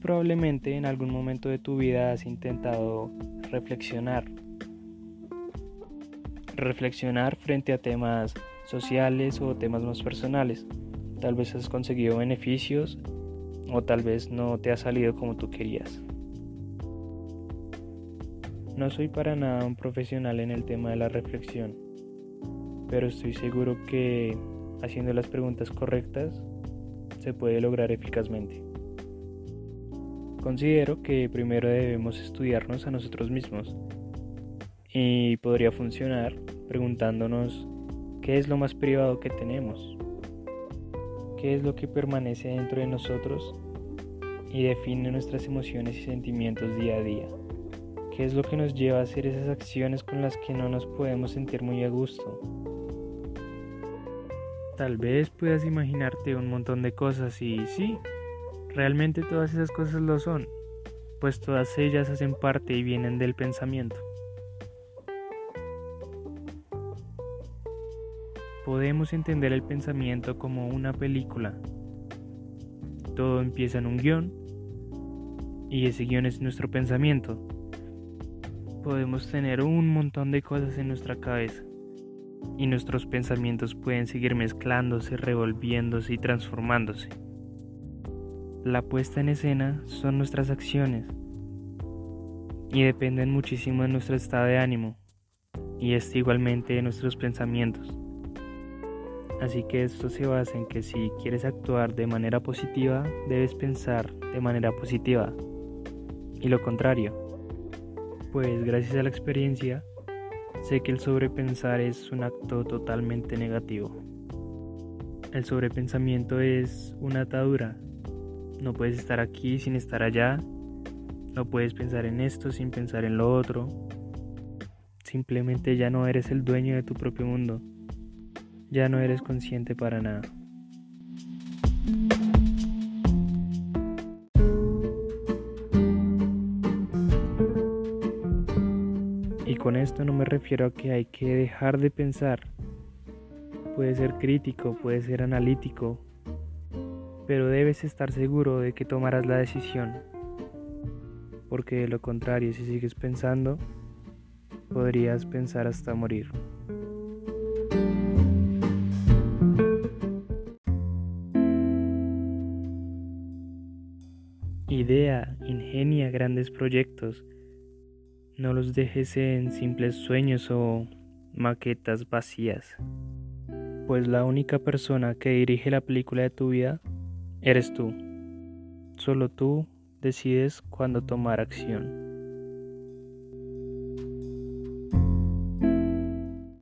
Probablemente en algún momento de tu vida has intentado reflexionar. Reflexionar frente a temas sociales o temas más personales. Tal vez has conseguido beneficios o tal vez no te ha salido como tú querías. No soy para nada un profesional en el tema de la reflexión, pero estoy seguro que haciendo las preguntas correctas se puede lograr eficazmente. Considero que primero debemos estudiarnos a nosotros mismos. Y podría funcionar preguntándonos qué es lo más privado que tenemos, qué es lo que permanece dentro de nosotros y define nuestras emociones y sentimientos día a día, qué es lo que nos lleva a hacer esas acciones con las que no nos podemos sentir muy a gusto. Tal vez puedas imaginarte un montón de cosas y sí, Realmente todas esas cosas lo son, pues todas ellas hacen parte y vienen del pensamiento. Podemos entender el pensamiento como una película. Todo empieza en un guion y ese guion es nuestro pensamiento. Podemos tener un montón de cosas en nuestra cabeza y nuestros pensamientos pueden seguir mezclándose, revolviéndose y transformándose. La puesta en escena son nuestras acciones y dependen muchísimo de nuestro estado de ánimo y este igualmente de nuestros pensamientos. Así que esto se basa en que si quieres actuar de manera positiva, debes pensar de manera positiva. Y lo contrario, pues gracias a la experiencia, sé que el sobrepensar es un acto totalmente negativo. El sobrepensamiento es una atadura no puedes estar aquí sin estar allá. No puedes pensar en esto sin pensar en lo otro. Simplemente ya no eres el dueño de tu propio mundo. Ya no eres consciente para nada. Y con esto no me refiero a que hay que dejar de pensar. Puede ser crítico, puede ser analítico, pero debes estar seguro de que tomarás la decisión, porque de lo contrario, si sigues pensando, podrías pensar hasta morir. Idea, ingenia grandes proyectos. No los dejes en simples sueños o maquetas vacías. Pues la única persona que dirige la película de tu vida eres tú. Solo tú decides cuándo tomar acción.